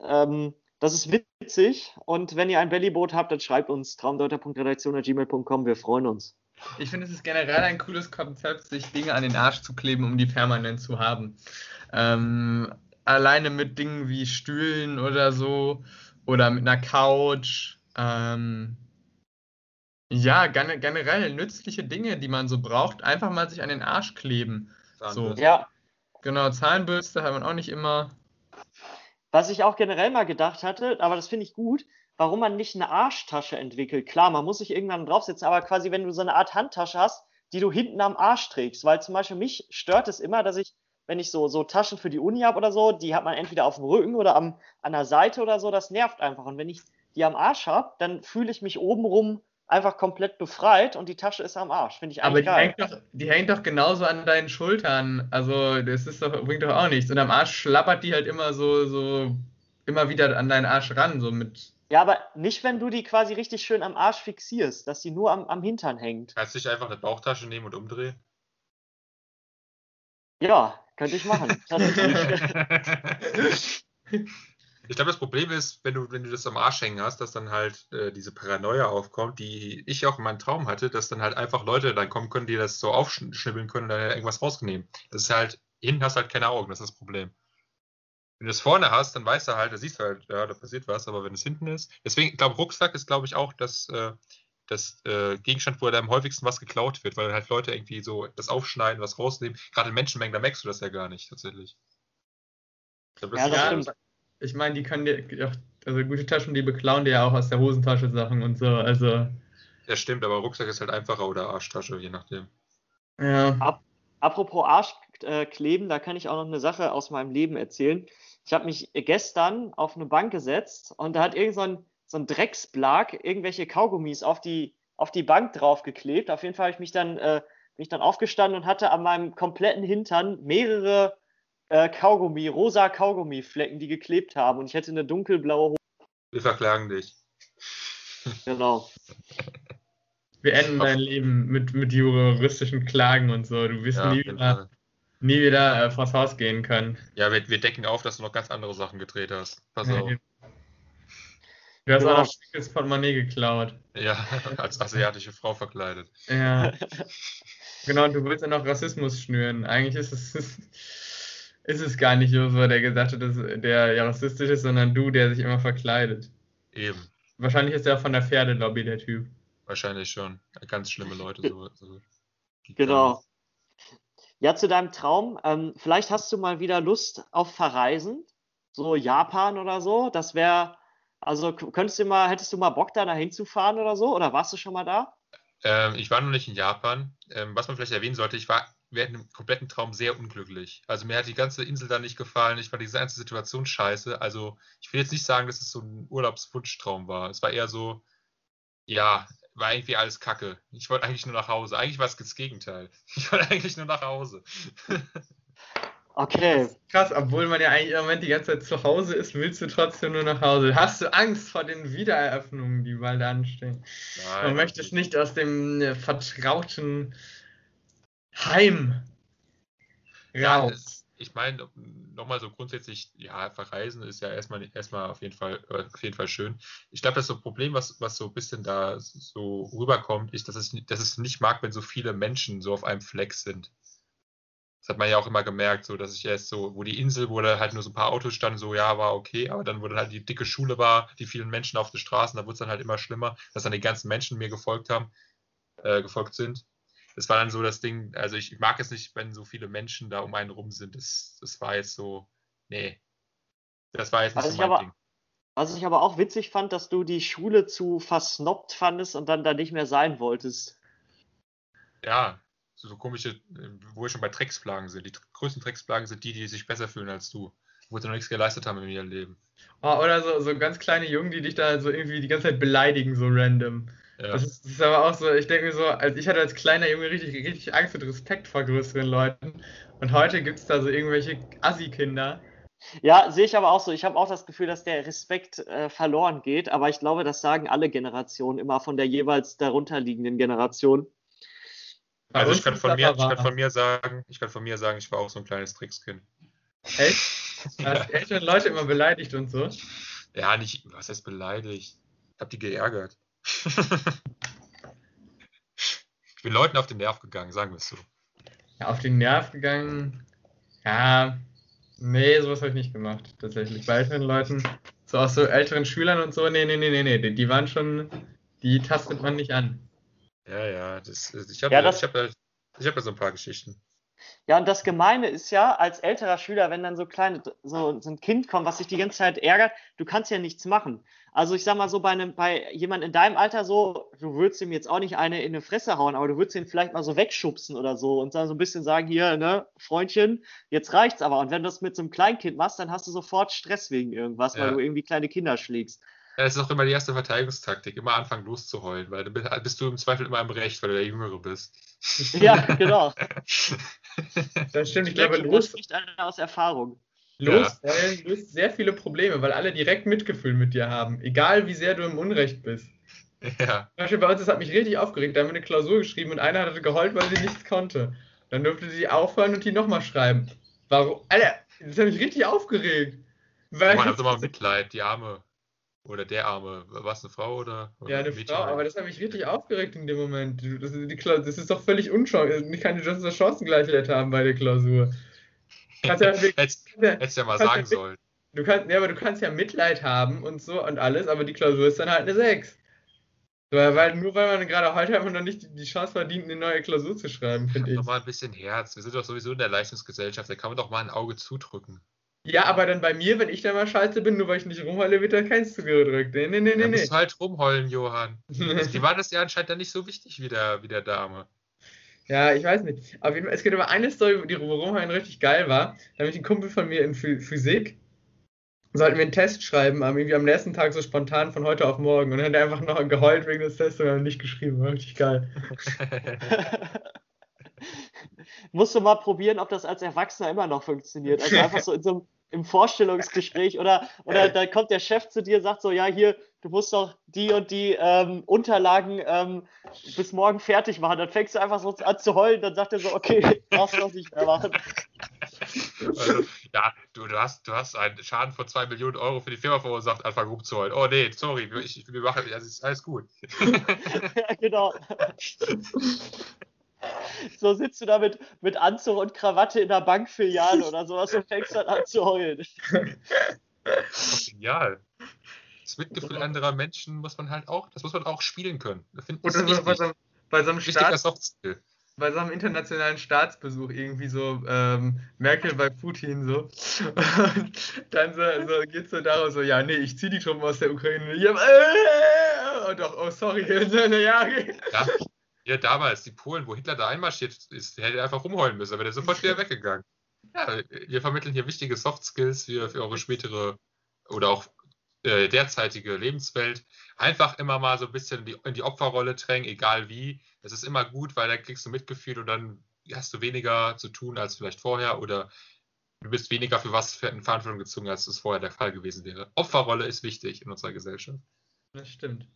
ähm, das ist witzig. Und wenn ihr ein Bellyboot habt, dann schreibt uns traumdeuter.redaktion.gmail.com. Wir freuen uns. Ich finde, es ist generell ein cooles Konzept, sich Dinge an den Arsch zu kleben, um die permanent zu haben. Ähm, alleine mit Dingen wie Stühlen oder so oder mit einer Couch. Ähm, ja, generell nützliche Dinge, die man so braucht, einfach mal sich an den Arsch kleben. So. Ja. Genau, Zahnbürste hat man auch nicht immer. Was ich auch generell mal gedacht hatte, aber das finde ich gut, warum man nicht eine Arschtasche entwickelt. Klar, man muss sich irgendwann draufsetzen, aber quasi, wenn du so eine Art Handtasche hast, die du hinten am Arsch trägst, weil zum Beispiel mich stört es immer, dass ich, wenn ich so, so Taschen für die Uni habe oder so, die hat man entweder auf dem Rücken oder am, an der Seite oder so, das nervt einfach. Und wenn ich die am Arsch habe, dann fühle ich mich obenrum einfach komplett befreit und die Tasche ist am Arsch. Finde ich eigentlich Aber die, geil. Hängt doch, die hängt doch genauso an deinen Schultern. Also, das ist doch, bringt doch auch nichts. Und am Arsch schlappert die halt immer so, so immer wieder an deinen Arsch ran, so mit. Ja, aber nicht, wenn du die quasi richtig schön am Arsch fixierst, dass die nur am, am Hintern hängt. Kannst du dich einfach eine Bauchtasche nehmen und umdrehen? Ja, könnte ich machen. [laughs] [laughs] Ich glaube, das Problem ist, wenn du, wenn du das am Arsch hängen hast, dass dann halt äh, diese Paranoia aufkommt, die ich auch in meinem Traum hatte, dass dann halt einfach Leute dann kommen können, die das so aufschnibbeln können und dann irgendwas rausnehmen. Das ist halt, hinten hast du halt keine Augen, das ist das Problem. Wenn du es vorne hast, dann weißt du halt, da siehst du halt, ja, da passiert was, aber wenn es hinten ist. Deswegen, ich glaube, Rucksack ist, glaube ich, auch das, äh, das äh, Gegenstand, wo da am häufigsten was geklaut wird, weil halt Leute irgendwie so das aufschneiden, was rausnehmen. Gerade in Menschenmengen, da merkst du das ja gar nicht, tatsächlich. Ich glaub, Ja, das Ja, stimmt. Ich meine, die können dir, also gute Taschen, die beklauen dir ja auch aus der Hosentasche Sachen und so. Also, Ja, stimmt, aber Rucksack ist halt einfacher oder Arschtasche, je nachdem. ja. Apropos Arschkleben, da kann ich auch noch eine Sache aus meinem Leben erzählen. Ich habe mich gestern auf eine Bank gesetzt und da hat irgend so ein, so ein Drecksblag irgendwelche Kaugummis auf die, auf die Bank draufgeklebt. Auf jeden Fall habe ich mich dann, äh, bin ich dann aufgestanden und hatte an meinem kompletten Hintern mehrere äh, Kaugummi, rosa Kaugummiflecken, die geklebt haben. Und ich hätte eine dunkelblaue Hose. Wir verklagen dich. Genau. Wir enden dein Leben mit, mit juristischen Klagen und so. Du wirst Ja, nie wieder, nie wieder äh, vors Haus gehen können. Ja, wir, wir decken auf, dass du noch ganz andere Sachen gedreht hast. Pass auf. Du hast Genau. auch noch Schickes Portemonnaie geklaut. Ja, [laughs] als asiatische Frau verkleidet. Ja. [laughs] genau, und du willst ja noch Rassismus schnüren. Eigentlich ist es, [laughs] ist es gar nicht Joshua, der gesagt hat, dass der ja rassistisch ist, sondern du, der sich immer verkleidet. Eben. Wahrscheinlich ist er von der Pferdelobby, der Typ. Wahrscheinlich schon. Ganz schlimme Leute. So, so. Genau. Ja, zu deinem Traum. Ähm, vielleicht hast du mal wieder Lust auf Verreisen, so Japan oder so. Das wäre, also könntest du mal, hättest du mal Bock da dahin zu fahren oder so? Oder warst du schon mal da? Ähm, ich war noch nicht in Japan. Ähm, was man vielleicht erwähnen sollte, ich war während dem kompletten Traum sehr unglücklich. Also mir hat die ganze Insel da nicht gefallen. Ich fand diese ganze Situation scheiße. Also ich will jetzt nicht sagen, dass es so ein Urlaubswunschtraum war. Es war eher so, ja, war irgendwie alles kacke. Ich wollte eigentlich nur nach Hause. Eigentlich war es das Gegenteil. [laughs] Ich wollte eigentlich nur nach Hause. Okay. Krass, obwohl man ja eigentlich im Moment die ganze Zeit zu Hause ist, willst du trotzdem nur nach Hause. Hast du Angst vor den Wiedereröffnungen, die bald anstehen? Nein, Man möchte es nicht aus dem äh, vertrauten Heim Ja, es- ich meine, nochmal so grundsätzlich, ja, verreisen ist ja erstmal, erstmal auf jeden Fall, äh, auf jeden Fall schön. Ich glaube, das so Problem, was, was so ein bisschen da so rüberkommt, ist, dass es, dass es nicht mag, wenn so viele Menschen so auf einem Fleck sind. Das hat man ja auch immer gemerkt, so dass ich erst so, wo die Insel, wo da halt nur so ein paar Autos standen, so ja, war okay, aber dann, wo dann halt die dicke Schule war, die vielen Menschen auf den Straßen, da wurde es dann halt immer schlimmer, dass dann die ganzen Menschen mir gefolgt haben, äh, gefolgt sind. Das war dann so das Ding, also ich mag es nicht, wenn so viele Menschen da um einen rum sind. Das, das war jetzt so, nee. Das war jetzt nicht Also so mein aber- Ding. Was ich aber auch witzig fand, dass du die Schule zu versnobbt fandest und dann da nicht mehr sein wolltest. Ja, so, so komische, äh, wo wir schon bei Drecksplagen sind. Die größten Drecksplagen sind die, die sich besser fühlen als du, wo sie noch nichts geleistet haben in ihrem Leben. Oh, oder so, so ganz kleine Jungen, die dich da so irgendwie die ganze Zeit beleidigen, so random. Ja. Das, ist, das ist aber auch so, ich denke mir so, als ich hatte als kleiner Junge richtig, richtig Angst und Respekt vor größeren Leuten. Und heute gibt es da so irgendwelche Assi-Kinder. Ja, sehe ich aber auch so. Ich habe auch das Gefühl, dass der Respekt äh, verloren geht, aber ich glaube, das sagen alle Generationen immer von der jeweils darunterliegenden Generation. Also ich kann, von mir, ich kann von mir sagen, ich kann von mir sagen, ich war auch so ein kleines Trickskind. Echt? Du hast die älteren Leute immer beleidigt und so. Ja, nicht, was heißt beleidigt? Ich hab die geärgert. Ich bin Leuten auf den Nerv gegangen, sagen wir es so. Ja, auf den Nerv gegangen. Ja, nee, sowas habe ich nicht gemacht, tatsächlich. Bei älteren Leuten, so auch so älteren Schülern und so, nee, nee, nee, nee, nee, die, die waren schon, die tastet man nicht an. Ja, ja, das, ich habe Ja, das- ich hab, ich hab ja so ein paar Geschichten. Ja, und das Gemeine ist ja, als älterer Schüler, wenn dann so kleine, so, so ein Kind kommt, was sich die ganze Zeit ärgert, du kannst ja nichts machen. Also ich sag mal so, bei einem, bei jemand in deinem Alter so, du würdest ihm jetzt auch nicht eine in die Fresse hauen, aber du würdest ihn vielleicht mal so wegschubsen oder so und dann so ein bisschen sagen, hier, ne, Freundchen, jetzt reicht's aber. Und wenn du das mit so einem Kleinkind machst, dann hast du sofort Stress wegen irgendwas, weil Ja. du irgendwie kleine Kinder schlägst. Ja, das ist auch immer die erste Verteidigungstaktik, immer anfangen loszuheulen, weil dann bi- bist du im Zweifel immer im Recht, weil du der Jüngere bist. Ja, genau. [laughs] Das stimmt, ich glaube, Das los, spricht einer aus Erfahrung. loswollen löst sehr viele Probleme, weil alle direkt Mitgefühl mit dir haben, egal wie sehr du im Unrecht bist. ja, Zum Beispiel bei uns, das hat mich richtig aufgeregt. Da haben wir eine Klausur geschrieben und einer hatte geheult, weil sie nichts konnte. Dann durfte sie aufhören und die nochmal schreiben. Warum? Alter, das hat mich richtig aufgeregt. Weil man hat immer Mitleid, die Arme. Oder der Arme. War es eine Frau oder? oder ja, eine ein Mädchen? Frau, aber das hat mich richtig aufgeregt in dem Moment. Das Klausur, das ist doch völlig unchancen. Ich kann die Chancengleichheit haben bei der Klausur. Kannst ja, [laughs] Hättest hättest ja mal sagen sollen. Du kannst, ja, aber du kannst ja Mitleid haben und so und alles, aber die Klausur ist dann halt eine 6. Weil, weil, nur weil man gerade heute einfach noch nicht die, die Chance verdient, eine neue Klausur zu schreiben, finde ich. Doch mal ein bisschen Herz. Wir sind doch sowieso in der Leistungsgesellschaft. Da kann man doch mal ein Auge zudrücken. Ja, aber dann bei mir, wenn ich dann mal scheiße bin, nur weil ich nicht rumheule, wird da keins zugedrückt. Nee, nee, nee, nee. Nee. musst du halt rumheulen, Johann. [laughs] Die war das ja anscheinend dann nicht so wichtig wie der, wie der Dame. Ja, ich weiß nicht. Aber es gibt aber eine Story, die rumheulen richtig geil war. Da habe ich einen Kumpel von mir in Physik sollten wir einen Test schreiben, aber irgendwie am nächsten Tag so spontan von heute auf morgen. Und dann hat er einfach noch geheult wegen des Tests und dann nicht geschrieben. War richtig geil. [laughs] [laughs] [laughs] Musst du mal probieren, ob das als Erwachsener immer noch funktioniert. Also einfach so in so einem im Vorstellungsgespräch oder, oder da kommt der Chef zu dir und sagt so, ja, hier, du musst doch die und die ähm, Unterlagen ähm, bis morgen fertig machen. Dann fängst du einfach so an zu heulen, dann sagt er so, okay, brauchst du doch nicht mehr machen. Also, ja, du, du, hast, du hast einen Schaden von 2 Millionen Euro für die Firma verursacht, anfangen rumzuheulen. Oh nee, sorry, ich, wir machen, also ist alles gut. [laughs] ja, genau. [laughs] So sitzt du da mit, mit Anzug und Krawatte in der Bankfiliale oder sowas und fängst dann an zu heulen. Genial. Das Mitgefühl anderer Menschen muss man halt auch, das muss man auch spielen können. Das finde Oder so, bei, so, einem- bei so einem Wichtiger Staat, Softskill. bei so einem internationalen Staatsbesuch irgendwie so ähm, Merkel bei Putin so. Und dann so, so geht's so darum, so, ja, nee, ich zieh die Truppen aus der Ukraine. Ja, äh, und doch, oh sorry, [laughs] ja, okay. Ja, ja, damals, die Polen, wo Hitler da einmarschiert ist, hätte einfach rumheulen müssen, aber der ist sofort wieder weggegangen. [laughs] Ja, wir vermitteln hier wichtige Soft Skills für, für eure spätere oder auch äh, derzeitige Lebenswelt. Einfach immer mal so ein bisschen in die, in die Opferrolle drängen, egal wie. Das ist immer gut, weil dann kriegst du Mitgefühl und dann hast du weniger zu tun als vielleicht vorher oder du bist weniger für was für in Verantwortung gezogen, als es vorher der Fall gewesen wäre. Opferrolle ist wichtig in unserer Gesellschaft. Das stimmt.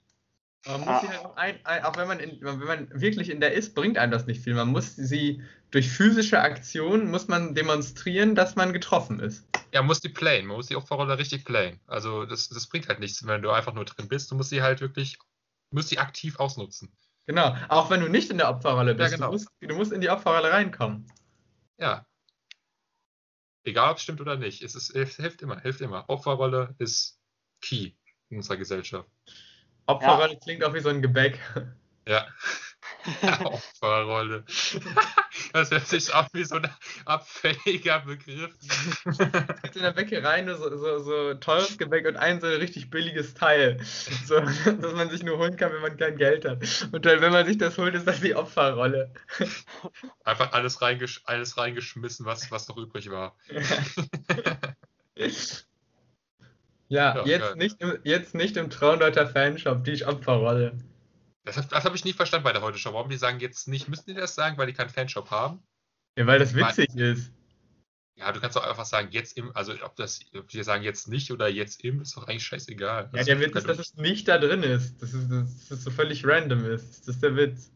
Man muss sie halt auch, ein, auch wenn man, in, wenn man wirklich in der ist, bringt einem das nicht viel. Man muss sie durch physische Aktion muss man demonstrieren, dass man getroffen ist. Ja, man muss die playen, man muss die Opferrolle richtig playen. Also das, das bringt halt nichts, wenn du einfach nur drin bist. Du musst sie halt wirklich, du musst sie aktiv ausnutzen. Genau, auch wenn du nicht in der Opferrolle bist. Ja, genau. du, musst, du musst in die Opferrolle reinkommen. Ja. Egal, ob es stimmt oder nicht. Es, ist, es hilft immer, hilft immer. Opferrolle ist key in unserer Gesellschaft. Opferrolle klingt auch wie so ein Gebäck. Ja. [laughs] Opferrolle. [laughs] Das hört sich auch wie so ein abfälliger Begriff. in der Bäckerei nur so, so, so teures Gebäck und ein so ein richtig billiges Teil. So, [laughs] dass man sich nur holen kann, wenn man kein Geld hat. Und dann, wenn man sich das holt, ist das die Opferrolle. Einfach alles, reingesch alles reingeschmissen, was, was noch übrig war. Ja, Ja, jetzt, geil. nicht im, jetzt nicht im Traundeuter Fanshop, die Opferrolle. Das, das habe ich nie verstanden bei der Heute Show. Warum die sagen jetzt nicht, müssen die das sagen, weil die keinen Fanshop haben? Ja, weil das witzig ist. Ja, du kannst auch einfach sagen, jetzt im, also ob das, ob die sagen jetzt nicht oder jetzt im, ist doch eigentlich scheißegal. Ja, Das der ist- Witz ist, dass es nicht da drin ist. Dass es, dass es so völlig random ist. Das ist der Witz.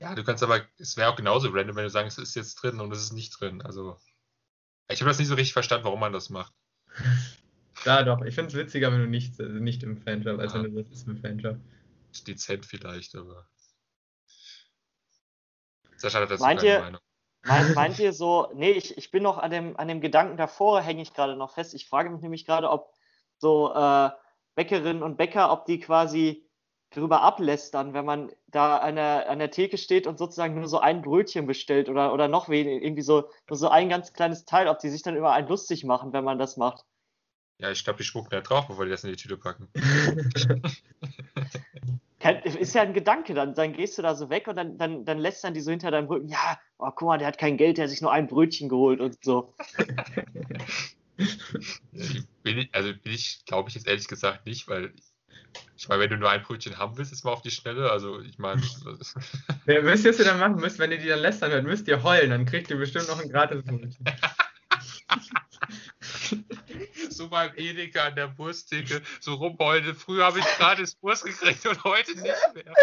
Ja, du kannst aber, es wäre auch genauso random, wenn du sagst, es ist jetzt drin und es ist nicht drin. Also, ich habe das nicht so richtig verstanden, warum man das macht. [laughs] Da doch. Ich finde es witziger, wenn du nicht, also nicht im Fanshop, als Ja. wenn du das ist im Fanshop. Ist dezent vielleicht, aber. Sascha hat dazu Meint keine ihr- Meinung. Meint, [laughs] meint ihr so, nee, ich, ich bin noch an dem, an dem Gedanken davor, hänge ich gerade noch fest. Ich frage mich nämlich gerade, ob so äh, Bäckerinnen und Bäcker, ob die quasi drüber ablästern, wenn man da an der, an der Theke steht und sozusagen nur so ein Brötchen bestellt oder, oder noch weniger, irgendwie so, nur so ein ganz kleines Teil, ob die sich dann über einen lustig machen, wenn man das macht. Ja, ich glaube, die spucken da drauf, bevor die das in die Tüte packen. [laughs] Ist ja ein Gedanke, dann, dann gehst du da so weg und dann, dann, dann lästern die so hinter deinem Rücken, ja, oh, guck mal, der hat kein Geld, der hat sich nur ein Brötchen geholt und so. [laughs] Bin ich, also bin ich, glaube ich jetzt ehrlich gesagt nicht, weil ich meine, wenn du nur ein Brötchen haben willst, ist mal auf die Schnelle. Also ich meine, [laughs] Ja, wisst ihr, was ihr dann machen müsst, wenn ihr die dann lästern hört? Müsst ihr heulen, dann kriegt ihr bestimmt noch ein gratis Brötchen. So beim Edeka an der Wursttheke so rumheulen. Früher habe ich gratis Wurst gekriegt und heute nicht mehr. [laughs]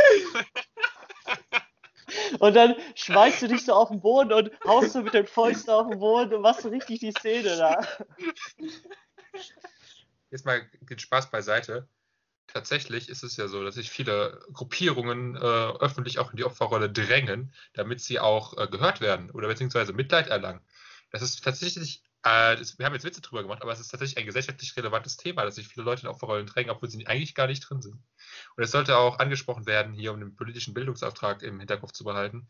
Und dann schmeißt du dich so auf den Boden und haust so mit den Fäusten auf den Boden und machst so richtig die Szene da. Jetzt mal den Spaß beiseite. Tatsächlich ist es ja so, dass sich viele Gruppierungen äh, öffentlich auch in die Opferrolle drängen, damit sie auch äh, gehört werden oder beziehungsweise Mitleid erlangen. Das ist tatsächlich Äh, das, wir haben jetzt Witze drüber gemacht, aber es ist tatsächlich ein gesellschaftlich relevantes Thema, dass sich viele Leute in Opferrollen drängen, obwohl sie eigentlich gar nicht drin sind. Und es sollte auch angesprochen werden, hier um den politischen Bildungsauftrag im Hinterkopf zu behalten.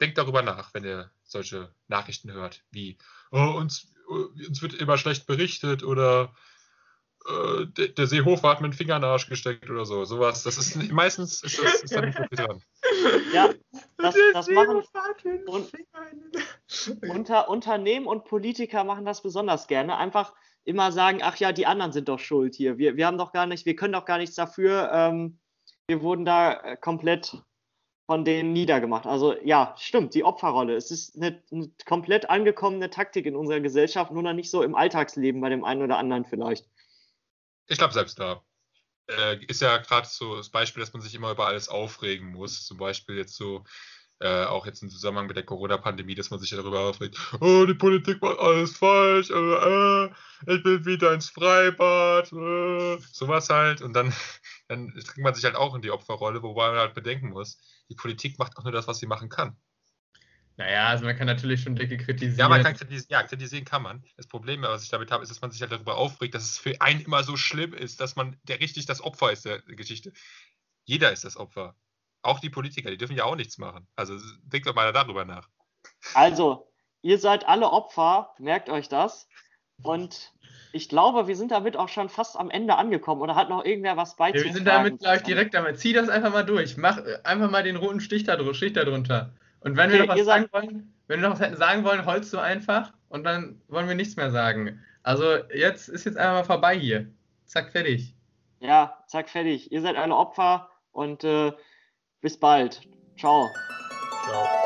Denkt darüber nach, wenn ihr solche Nachrichten hört, wie oh, uns, uns wird immer schlecht berichtet oder äh, der, der Seehofer hat mir einen Finger in den Arsch gesteckt oder so. Sowas. Das ist meistens ist, das, ist da nicht viel dran. Ja, das, das machen und, unter, Unternehmen und Politiker machen das besonders gerne. Einfach immer sagen, ach ja, die anderen sind doch schuld hier. Wir, wir haben doch gar nicht, wir können doch gar nichts dafür. Ähm, wir wurden da äh, komplett von denen niedergemacht. Also ja, stimmt, die Opferrolle. Es ist eine, eine komplett angekommene Taktik in unserer Gesellschaft, nur noch nicht so im Alltagsleben bei dem einen oder anderen vielleicht. Ich glaube, selbst da äh, ist ja gerade so das Beispiel, dass man sich immer über alles aufregen muss. Zum Beispiel jetzt so, äh, auch jetzt im Zusammenhang mit der Corona-Pandemie, dass man sich darüber aufregt, oh, die Politik macht alles falsch, äh, äh ich will wieder ins Freibad, äh, sowas halt. Und dann, dann kriegt man sich halt auch in die Opferrolle, wobei man halt bedenken muss, die Politik macht auch nur das, was sie machen kann. Naja, also man kann natürlich schon Dicke kritisieren. Ja, man kann kritisieren, ja, kritisieren kann man. Das Problem, was ich damit habe, ist, dass man sich halt darüber aufregt, dass es für einen immer so schlimm ist, dass man der richtig das Opfer ist der Geschichte. Jeder ist das Opfer. Auch die Politiker, die dürfen ja auch nichts machen. Also denkt doch mal darüber nach. Also, ihr seid alle Opfer, merkt euch das. Und ich glaube, wir sind damit auch schon fast am Ende angekommen. Oder hat noch irgendwer was beizutragen? Ja, wir sind damit gleich direkt damit. Zieh das einfach mal durch. Mach einfach mal den roten Stich da, Stich da drunter. Und wenn okay, wir noch was sagen wollen, wenn wir noch was hätten sagen wollen, holst du einfach und dann wollen wir nichts mehr sagen. Also jetzt ist jetzt einfach mal vorbei hier. Zack, fertig. Ja, zack, fertig. Ihr seid alle Opfer und äh, bis bald. Ciao. Ciao.